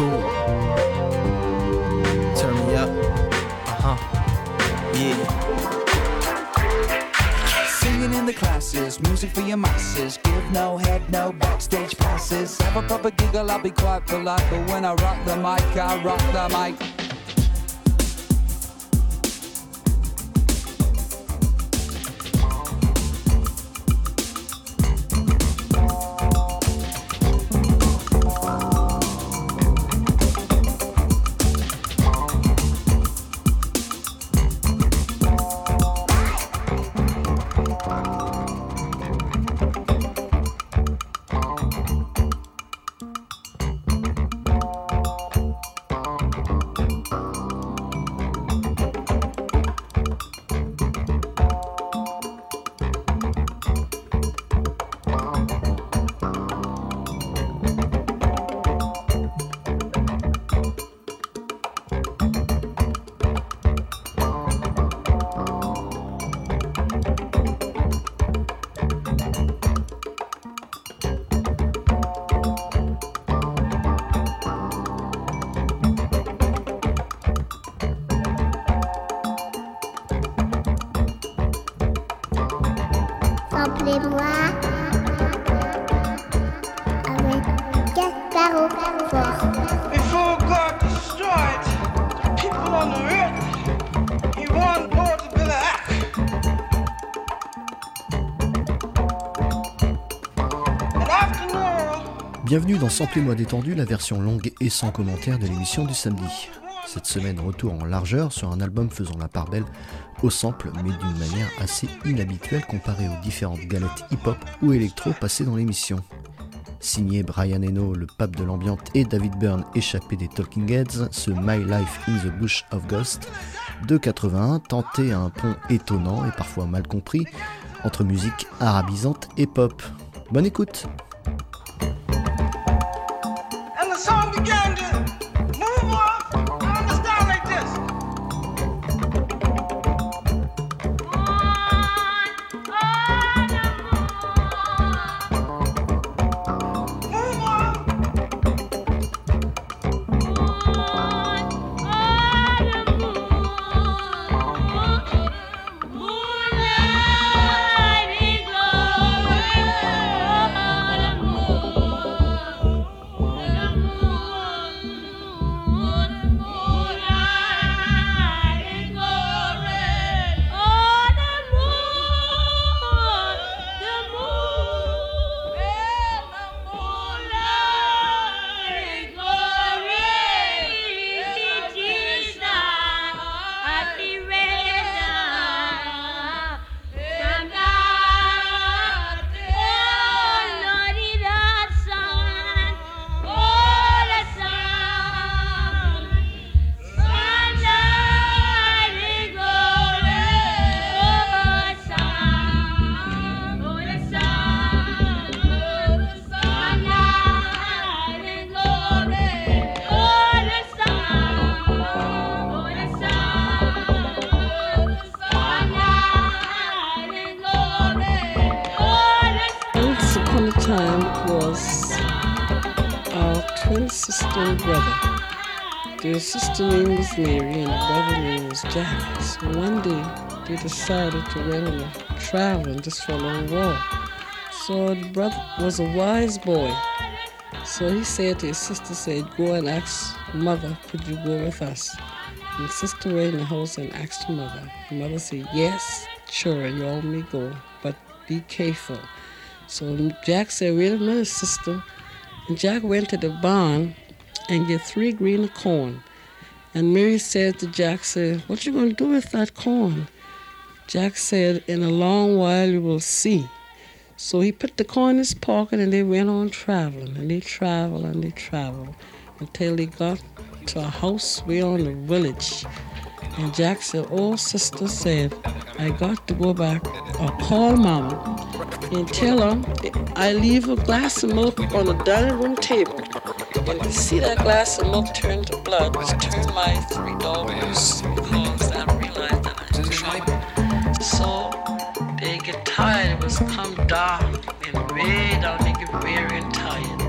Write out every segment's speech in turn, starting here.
cool. Turn me up. Uh huh. Yeah. Singing in the classes, music for your masses. Give no head, no backstage passes. Have a proper giggle, I'll be quite polite. But when I rock the mic, I rock the mic. Bienvenue dans Samplez-moi détendu, la version longue et sans commentaire de l'émission du samedi. Cette semaine, retour en largeur sur un album faisant la part belle au sample, mais d'une manière assez inhabituelle comparée aux différentes galettes hip-hop ou électro passées dans l'émission. Signé Brian Eno, le pape de l'ambiante, et David Byrne, échappé des Talking Heads, ce My Life in the Bush of Ghost de 81 tentait un pont étonnant et parfois mal compris entre musique arabisante et pop. Bonne écoute! Song began time was our twin sister and brother. Their sister name was Mary and the brother name was Jack. So one day they decided to went on a traveling just for a long walk. So the brother was a wise boy. So he said to his sister, said, go and ask mother, could you go with us? And sister went in the house and asked her mother. The mother said, yes, sure, you all may go, but be careful. So Jack said, wait a minute, sister. And Jack went to the barn and get three green of corn. And Mary said to Jack, said, what you going to do with that corn? Jack said, in a long while you will see. So he put the corn in his pocket and they went on traveling. And they traveled and they traveled until they got to a house way on the village. And Jack said, oh, sister said, I got to go back or call mama and tell her I leave a glass of milk on the dining room table. And to see that glass of milk turn to blood was turn my three dogs because I realized that I was trouble. So they get tired, it was come dark and red, and they get very tired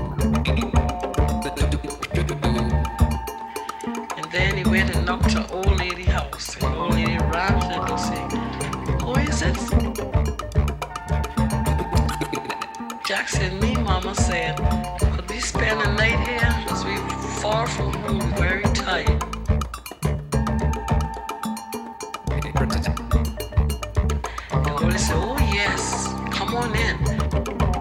only rap. Who is it? Jackson, me, mama said, could we spend the night here? Because we far from home, very tired. And the girl said, oh yes, come on in.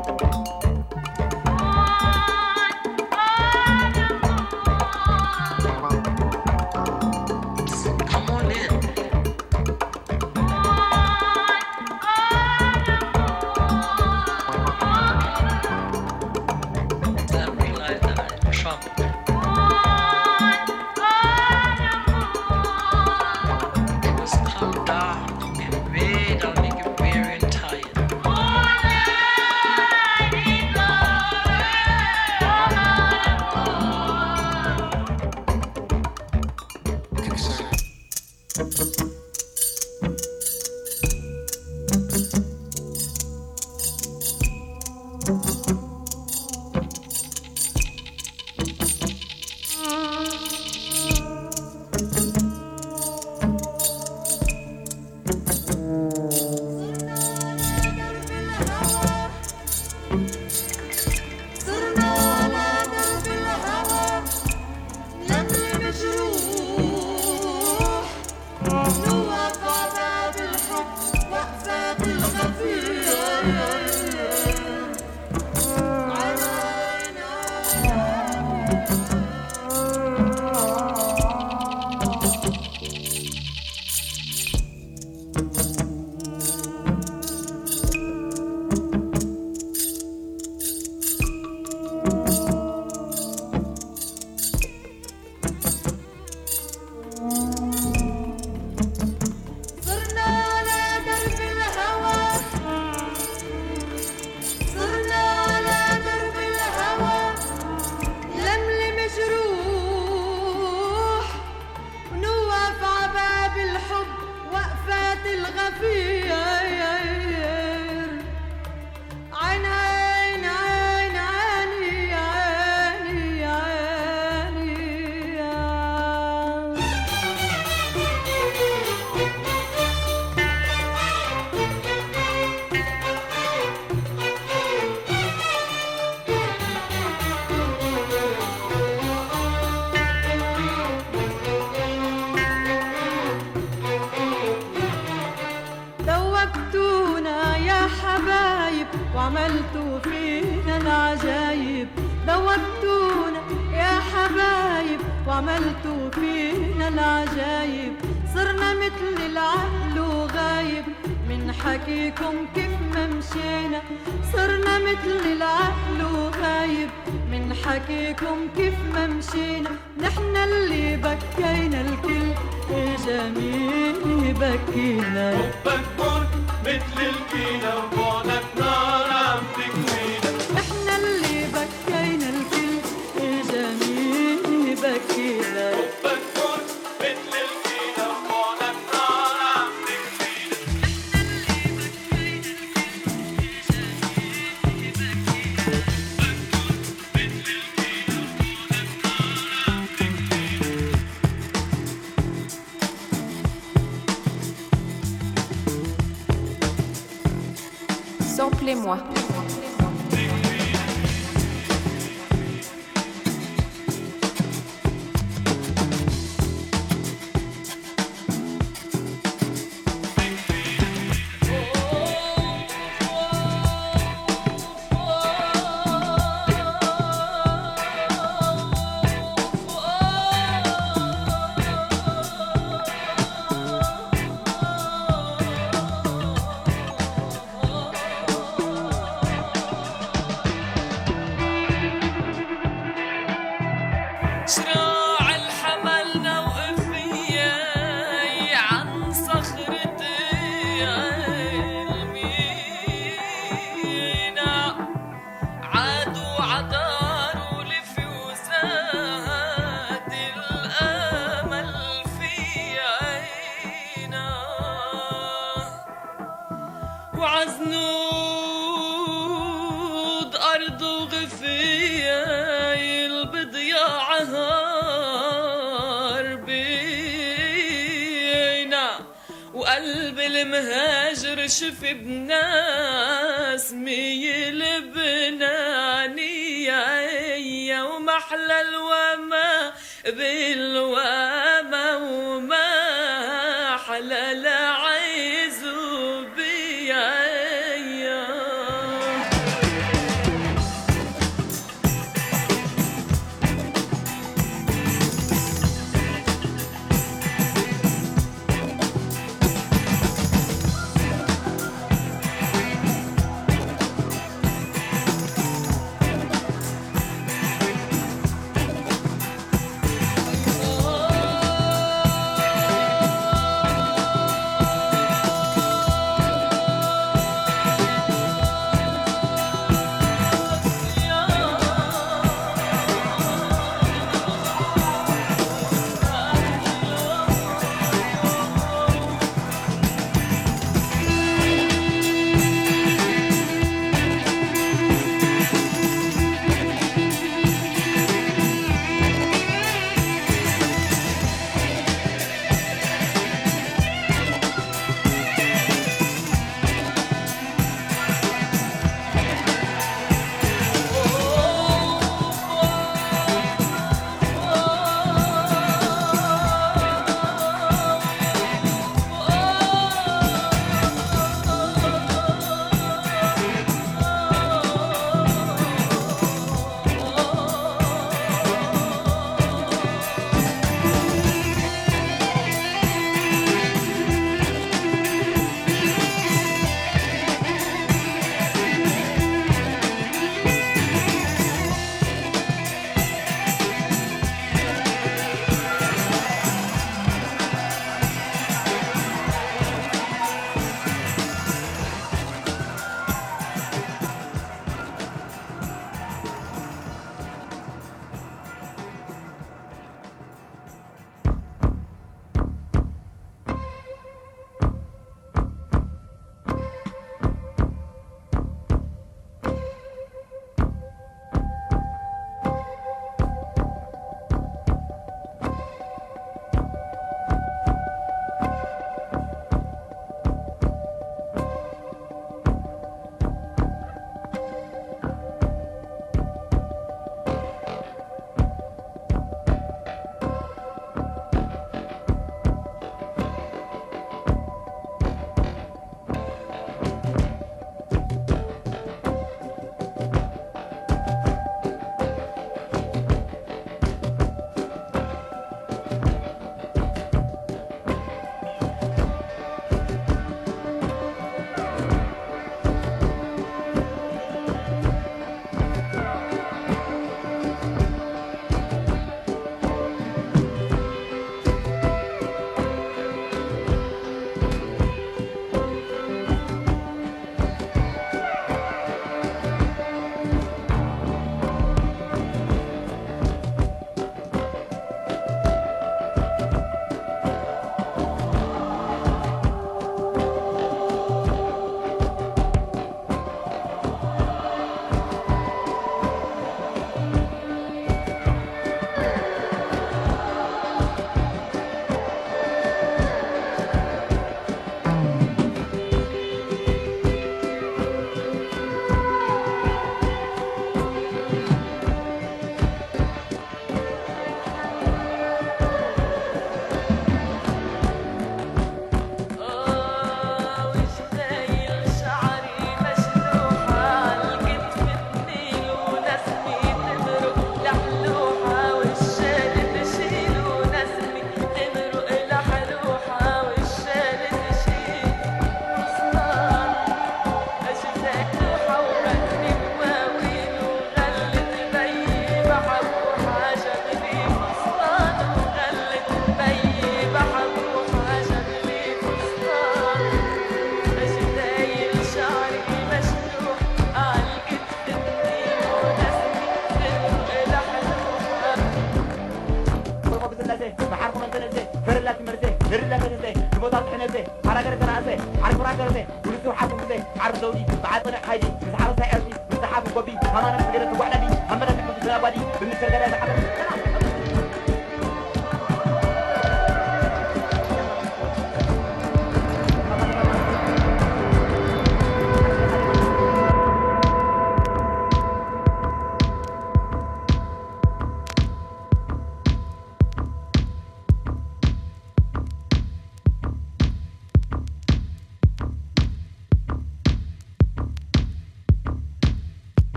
بعد حاجي تعرف يا أخي تعرف قبي أنا نفسي غير تقعد لي أما نفسي كنت بني بالنسبة لي أنا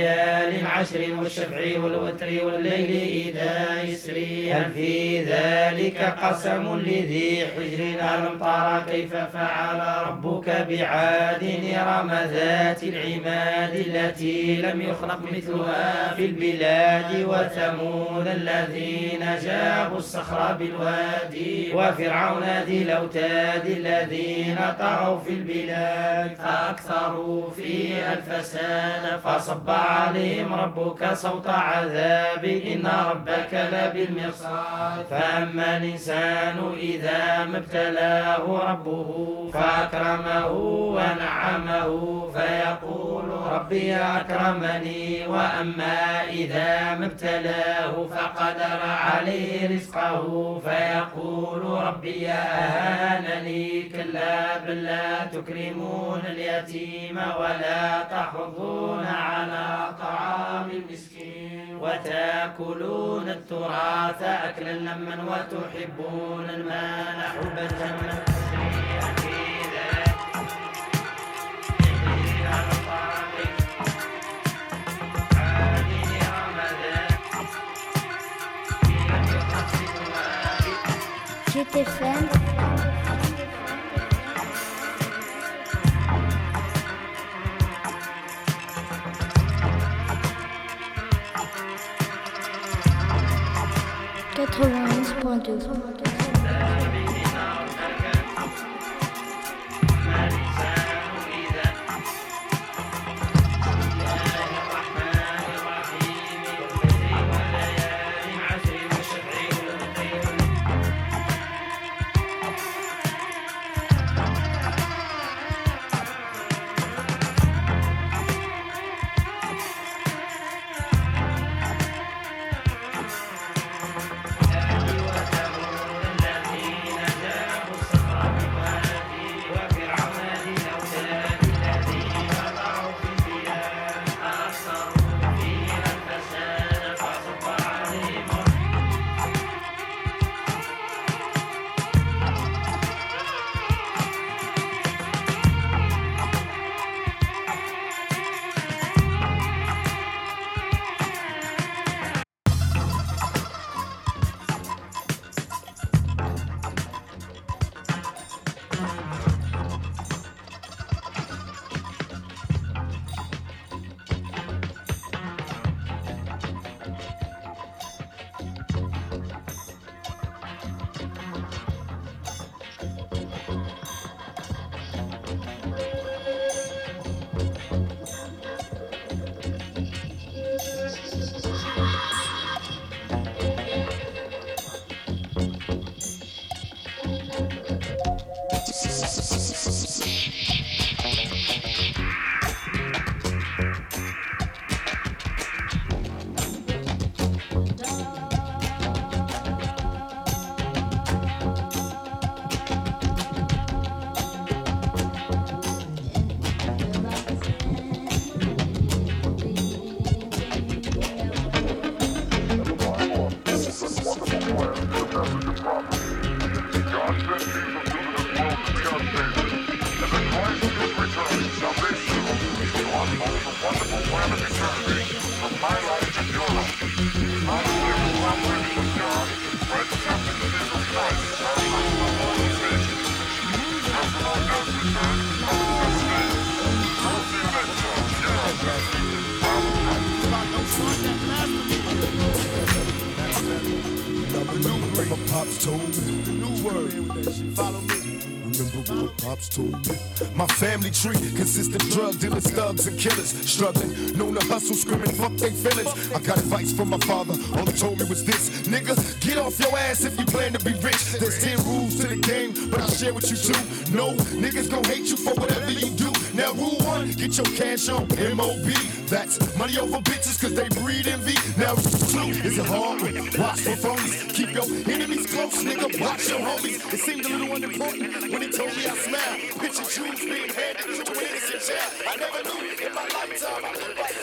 وليال عشر والشفع والوتر والليل إذا يسري. هل في ذلك قسم لذي حجر ألم ترى كيف فعل ربك بعاد إرم ذات العماد التي لم يخلق مثلها في البلاد وثمود الذين جابوا الصخر بالوادي وفرعون ذي الأوتاد الذين طغوا في البلاد. فأكثروا فيها الفساد فصب عليهم ربك صوت عذاب. إن ربك لبالمرصاد. فأما الإنسان إذا ما ابتلاه ربه فأكرمه ونعمه فيقول ربي أكرمني. وأما إذا ما ابتلاه فقدر عليه رزقه فيقول ربي أهانني. كلا بل لا تكرمون اليتيم ولا تحضون على طعام المسكين وتأكلون التراث أكلا لما وتحبون المال حبا J'étais fan. Quatre-vingt-onze point deux. Pops Me? My family tree consists of drug dealers, thugs, and killers. Struggling, known to hustle, screaming, fuck they feelings. I got advice from my father, all he told me was this Nigga, get off your ass if you plan to be rich. There's 10 rules to the game, but I'll share with you two. No, niggas gon' hate you for whatever you do. Now, rule one, get your cash on MOB. That's money over bitches, cause they breed envy. Now, two, is it hard? Watch for phonies. Keep your enemies close, nigga. Watch your homies. It seemed a little unimportant when he told me I smiled. Picture shoes being handed to an innocent child. I never knew in my lifetime I would write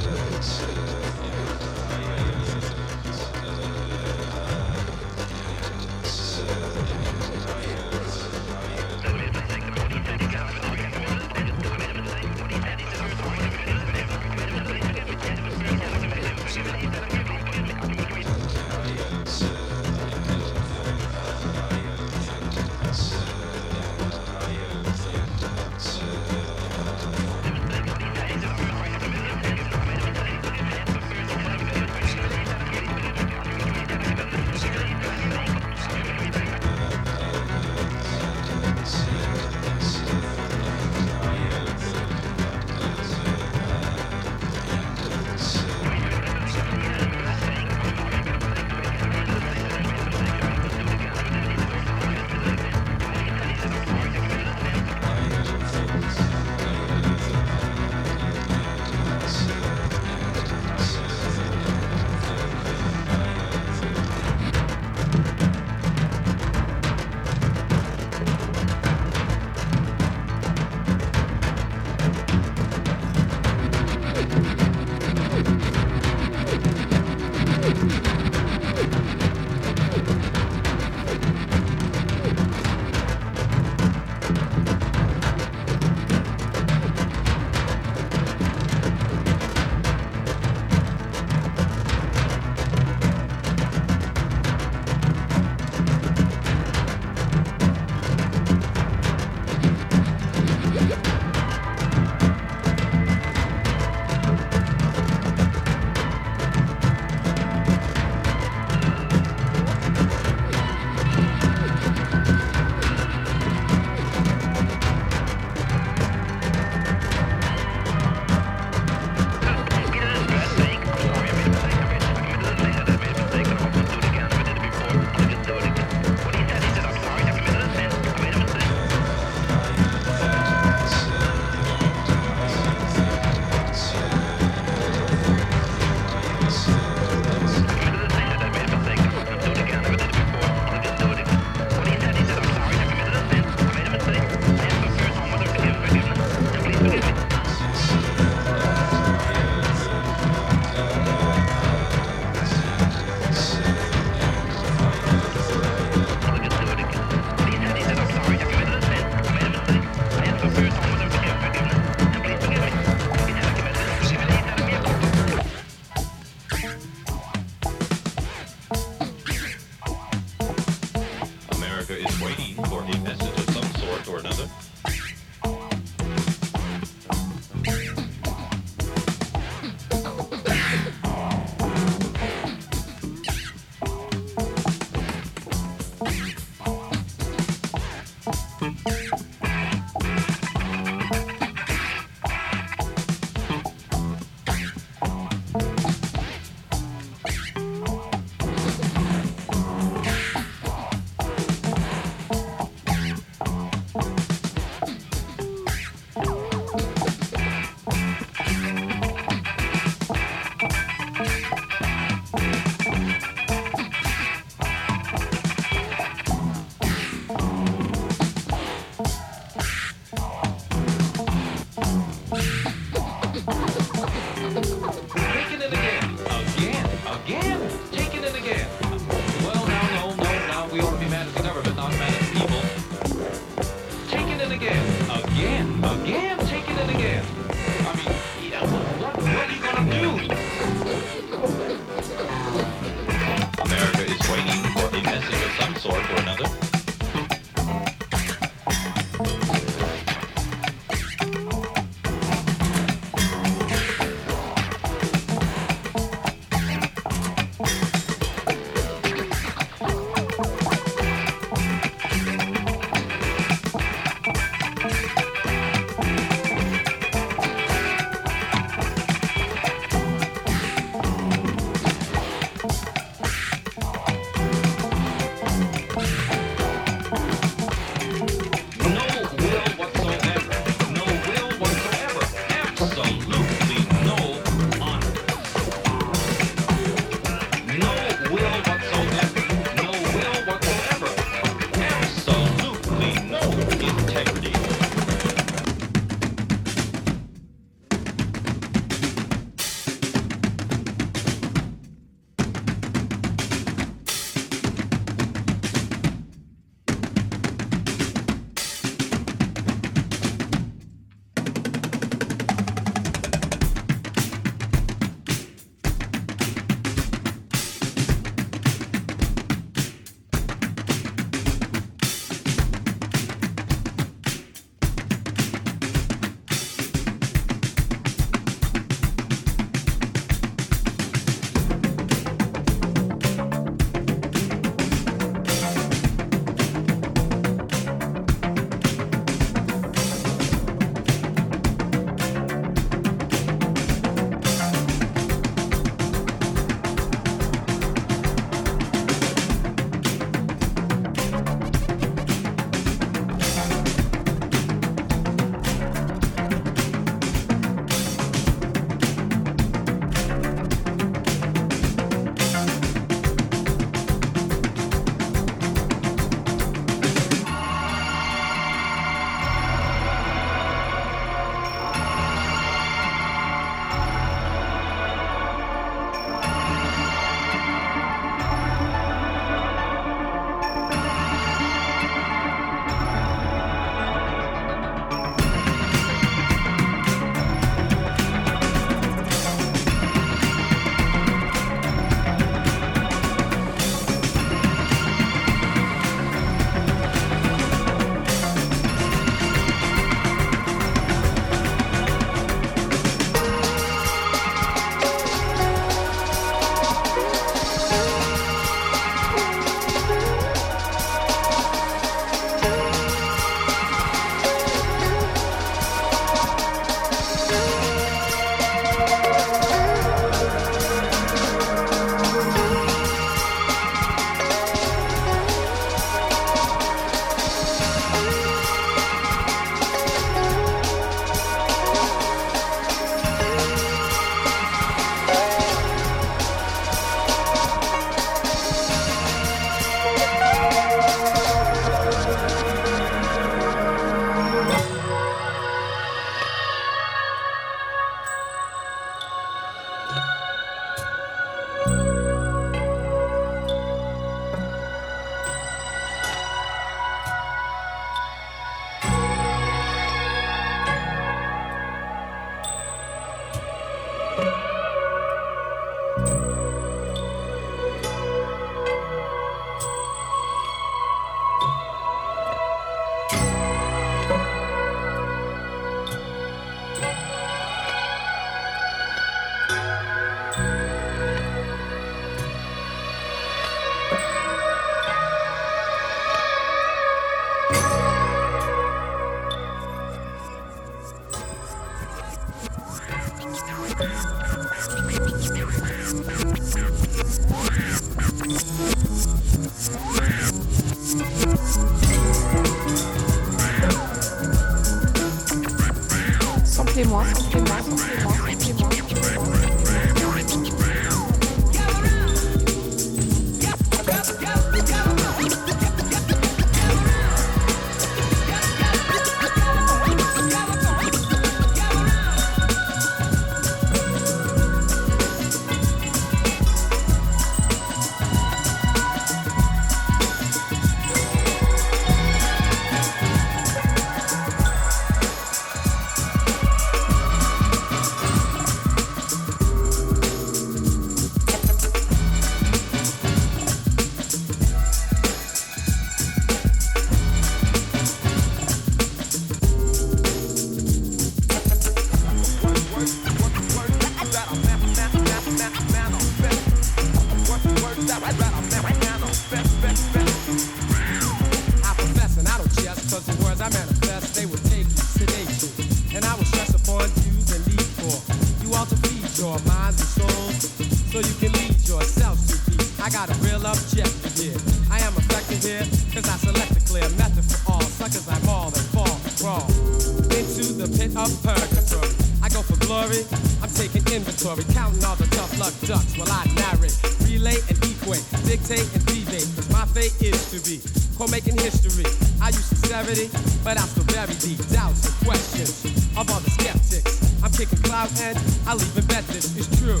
but I'm very deep. Doubts and questions of all the skeptics. I'm kicking clout and I leave and bet this is true.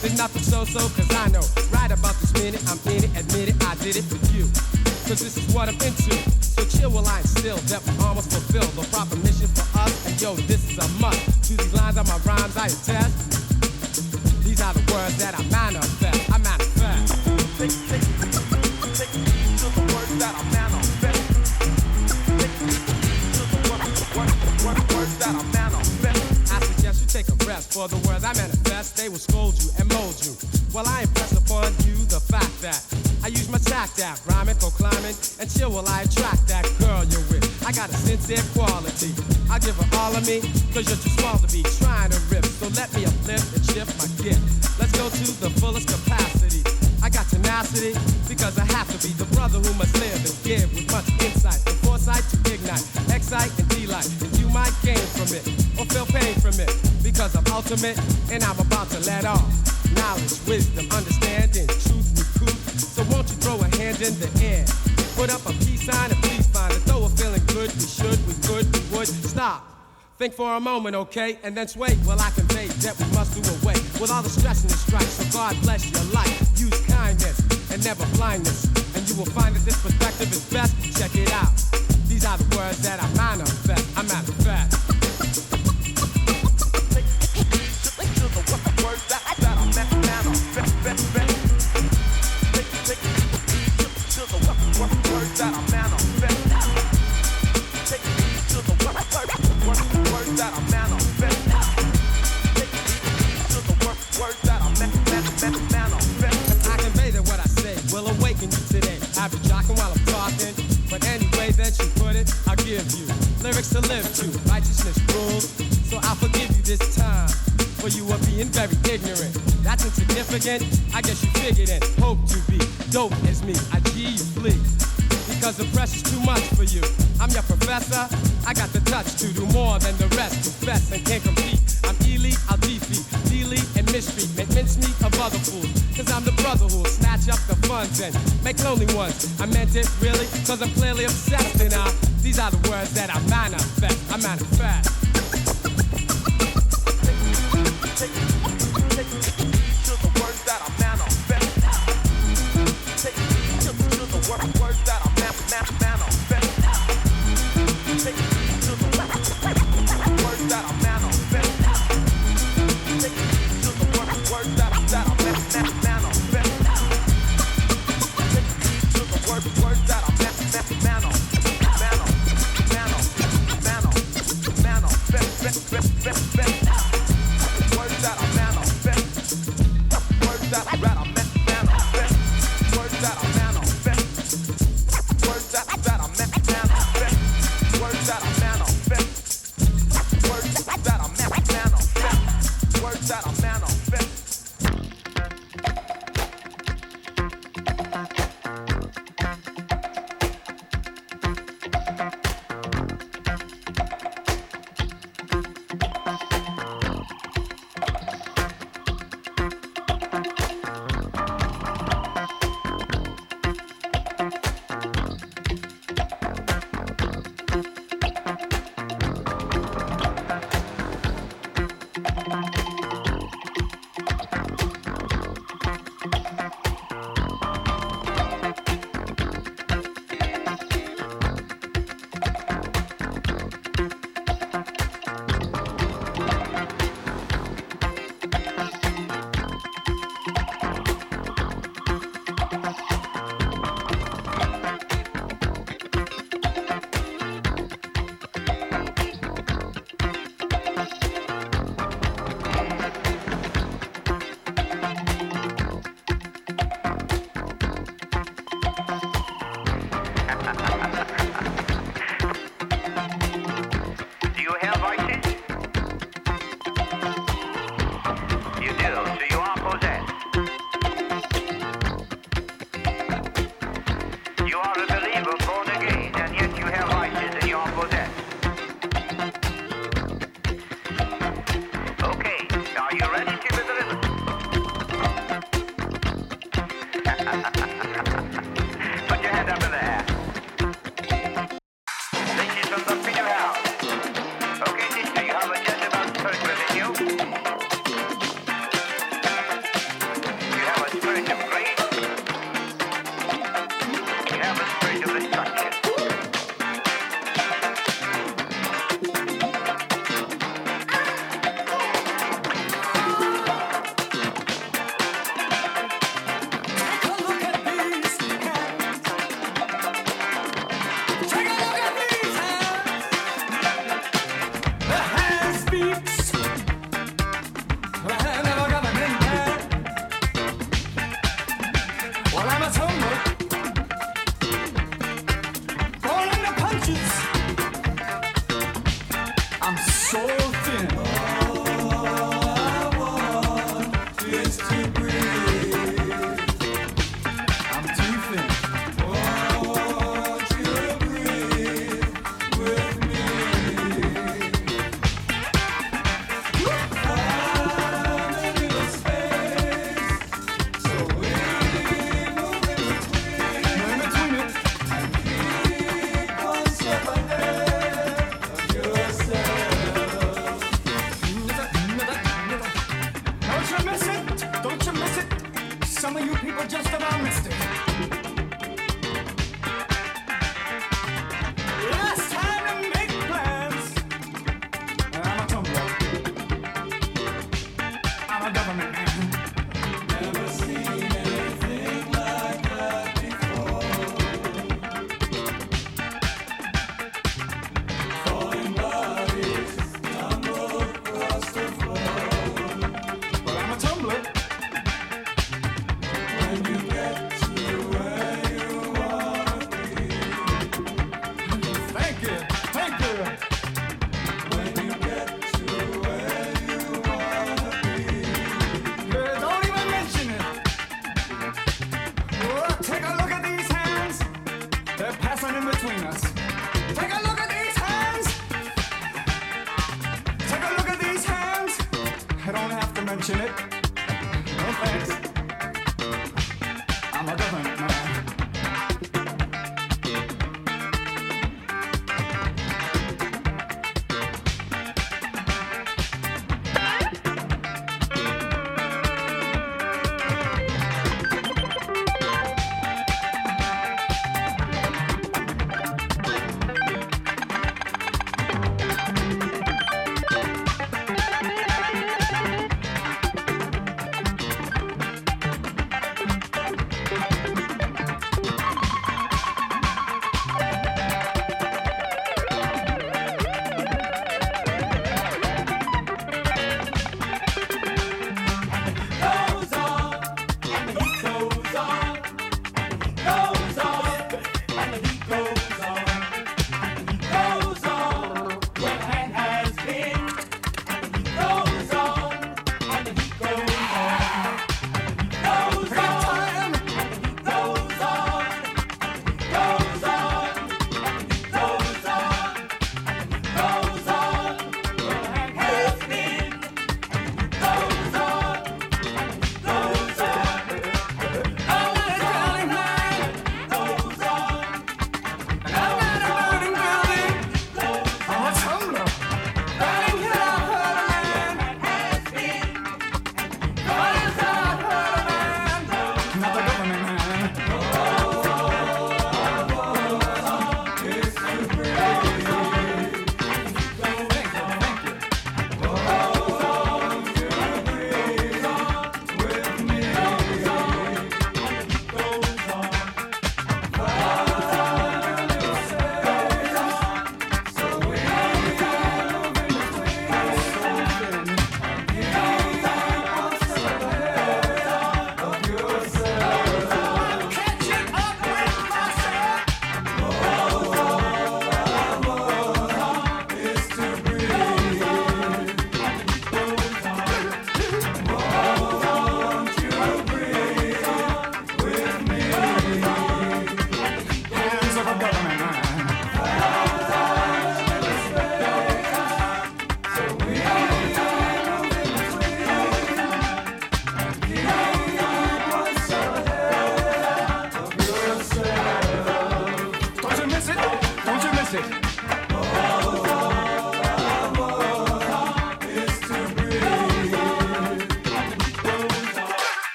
There's nothing so-so, cause I know right about this minute, I'm in it, admit it, I did it for you. Cause this is what I'm into. So chill while I instill that we almost fulfill the proper mission for us. And yo, this is a must. To these lines are my rhymes, I attest. These are the words that I manifest. I manifest. Take, take heed to the words that I manifest. Take a rest for the words I manifest. They will scold you and mold you. While I impress upon you the fact that I use my tact that rhyming, climbing, and chill while I attract that girl you're with. I got a sincere quality. I give her all of me, cause you're too small to be trying to rip. So let me uplift and shift my gift. Let's go to the fullest capacity. I got tenacity because I have to be the brother who must live and give with much insight and foresight to ignite, excite and delight. And you might gain from it or feel pain from it because I'm ultimate and I'm about to let off. Knowledge, wisdom, understanding, truth, recruit. So won't you throw a hand in the air? Put up a peace sign and please find it. Though we're feeling good, we should, we could, we would. Stop. Think for a moment, okay? And then sway while I convey that we must do away with all the stress and the strife. So God bless your life. Use kindness and never blindness. And you will find that this perspective is best. Check it out. These are the words that I manifest. I manifest. Give you lyrics to live to. Righteousness rules, so I'll forgive you this time. For you are being very ignorant. That's insignificant. I guess you figured it. Hope to be dope as me. I G you flee. Because the pressure's too much for you. I'm your professor. I got the touch to do more than the rest. Confess and can't compete. I'm elite, I'll defeat. Delete and mistreat. Make mincemeat of other fools. Cause I'm the brother who'll snatch up the funds and make lonely ones. I meant it really, cause I'm clearly obsessed. And I, these are the words that I manifest. I manifest. Take, to the words that I manifest. Take, to, to the words that I man, man, manifest. 我来嘛，操！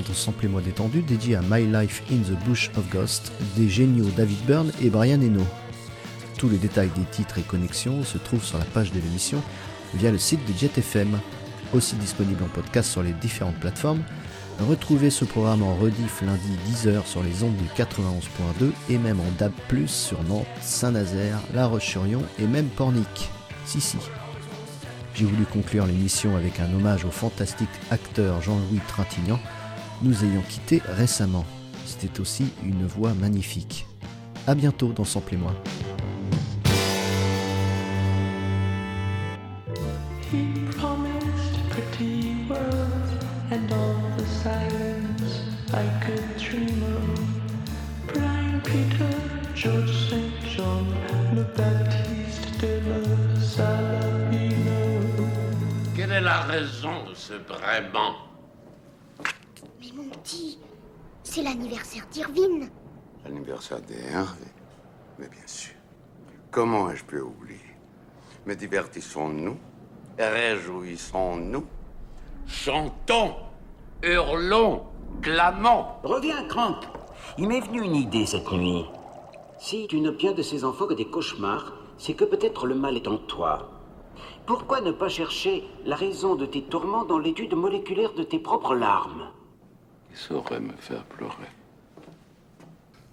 Entendre Sample moi détendu dédié à My Life in the Bush of Ghost des géniaux David Byrne et Brian Eno. Tous les détails des titres et connexions se trouvent sur la page de l'émission via le site de Jet FM, aussi disponible en podcast sur les différentes plateformes. Retrouvez ce programme en rediff lundi 10h sur les ondes du 91.2 et même en DAB+, sur Nantes, Saint-Nazaire, La Roche-sur-Yon et même Pornic. Si si. J'ai voulu conclure l'émission avec un hommage au fantastique acteur Jean-Louis Trintignant, nous ayant quitté récemment. C'était aussi une voix magnifique. A bientôt dans Sample et moi. Quelle est la raison de ce braiement? C'est l'anniversaire d'Irvine. L'anniversaire d'Hervé Mais bien sûr. Comment ai-je pu oublier? Mais divertissons-nous, réjouissons-nous. Chantons, hurlons, clamons. Reviens, Crank. Il m'est venu une idée cette nuit. Si tu n'as bien de ces enfants que des cauchemars, c'est que peut-être le mal est en toi. Pourquoi ne pas chercher la raison de tes tourments dans l'étude moléculaire de tes propres larmes? Qui saurait me faire pleurer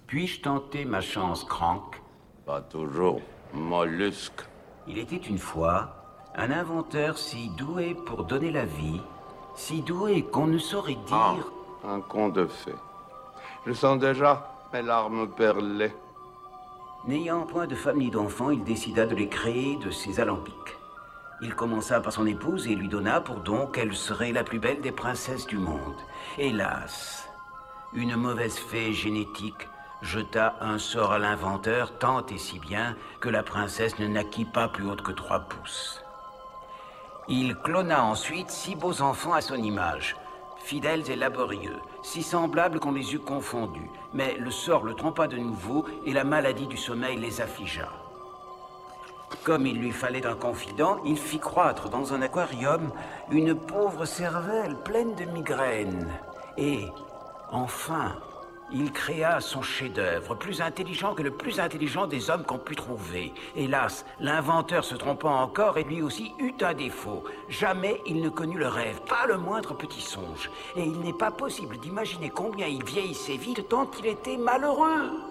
Puis-je tenter ma chance, Crank? Pas toujours, mollusque. Il était une fois un inventeur si doué pour donner la vie, si doué qu'on ne saurait Ah, dire. un conte de fées. Je sens déjà mes larmes perler. N'ayant point de femme ni d'enfant, il décida de les créer de ses alambics. Il commença par son épouse et lui donna pour don qu'elle serait la plus belle des princesses du monde. Hélas, une mauvaise fée génétique jeta un sort à l'inventeur tant et si bien que la princesse ne naquit pas plus haute que trois pouces. Il clona ensuite six beaux enfants à son image, fidèles et laborieux, si semblables qu'on les eût confondus. Mais le sort le trompa de nouveau et la maladie du sommeil les affligea. Comme il lui fallait un confident, il fit croître dans un aquarium une pauvre cervelle pleine de migraines. Et, enfin, il créa son chef-d'œuvre, plus intelligent que le plus intelligent des hommes qu'on put trouver. Hélas, l'inventeur se trompa encore et lui aussi eut un défaut. Jamais il ne connut le rêve, pas le moindre petit songe. Et il n'est pas possible d'imaginer combien il vieillissait vite tant il était malheureux.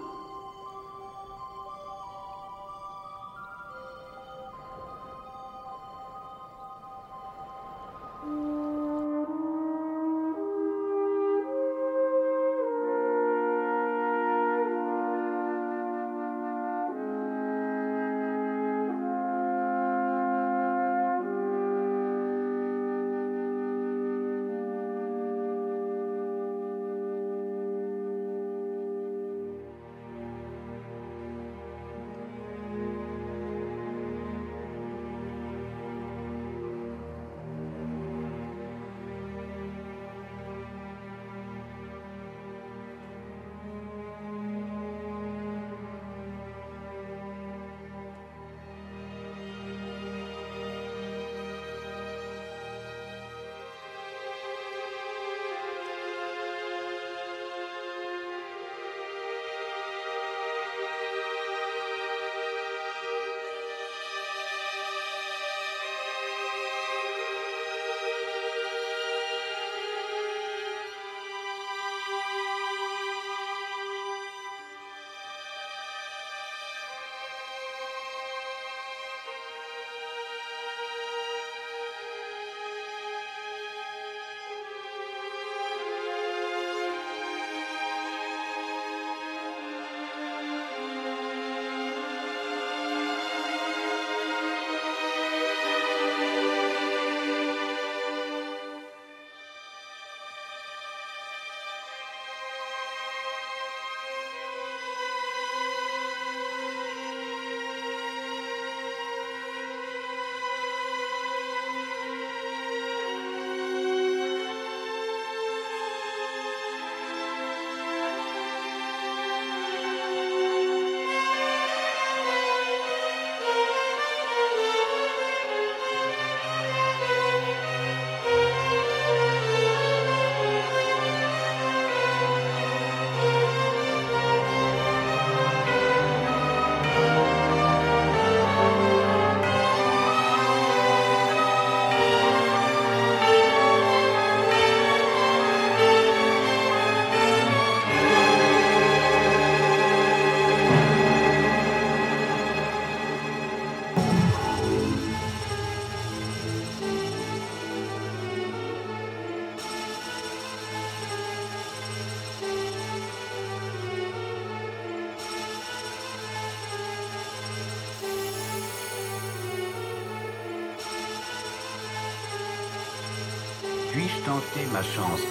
porté ma chance.